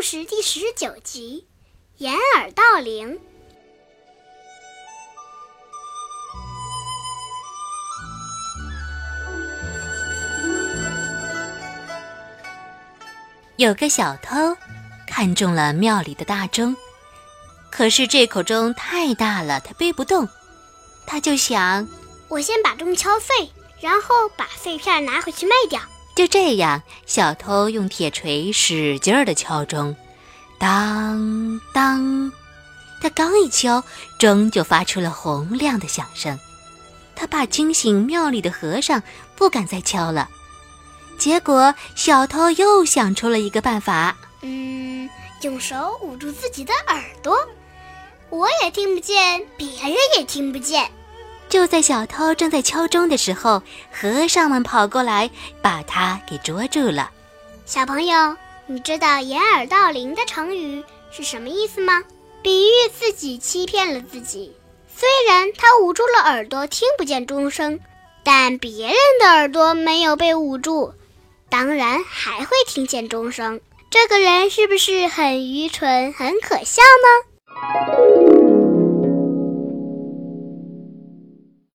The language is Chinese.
事第十九集：掩耳盗铃。有个小偷看中了庙里的大钟，可是这口钟太大了，他背不动。他就想，我先把钟敲碎，然后把碎片拿回去卖掉。就这样，小偷用铁锤使劲儿地敲钟，当当，他刚一敲，钟就发出了洪亮的响声。他怕惊醒庙里的和尚，不敢再敲了。结果，小偷又想出了一个办法。嗯，用手捂住自己的耳朵，我也听不见，别人也听不见。就在小偷正在敲钟的时候，和尚们跑过来，把他给捉住了。小朋友，你知道“掩耳盗铃”的成语是什么意思吗？比喻自己欺骗了自己。虽然他捂住了耳朵，听不见钟声，但别人的耳朵没有被捂住，当然还会听见钟声。这个人是不是很愚蠢、很可笑呢？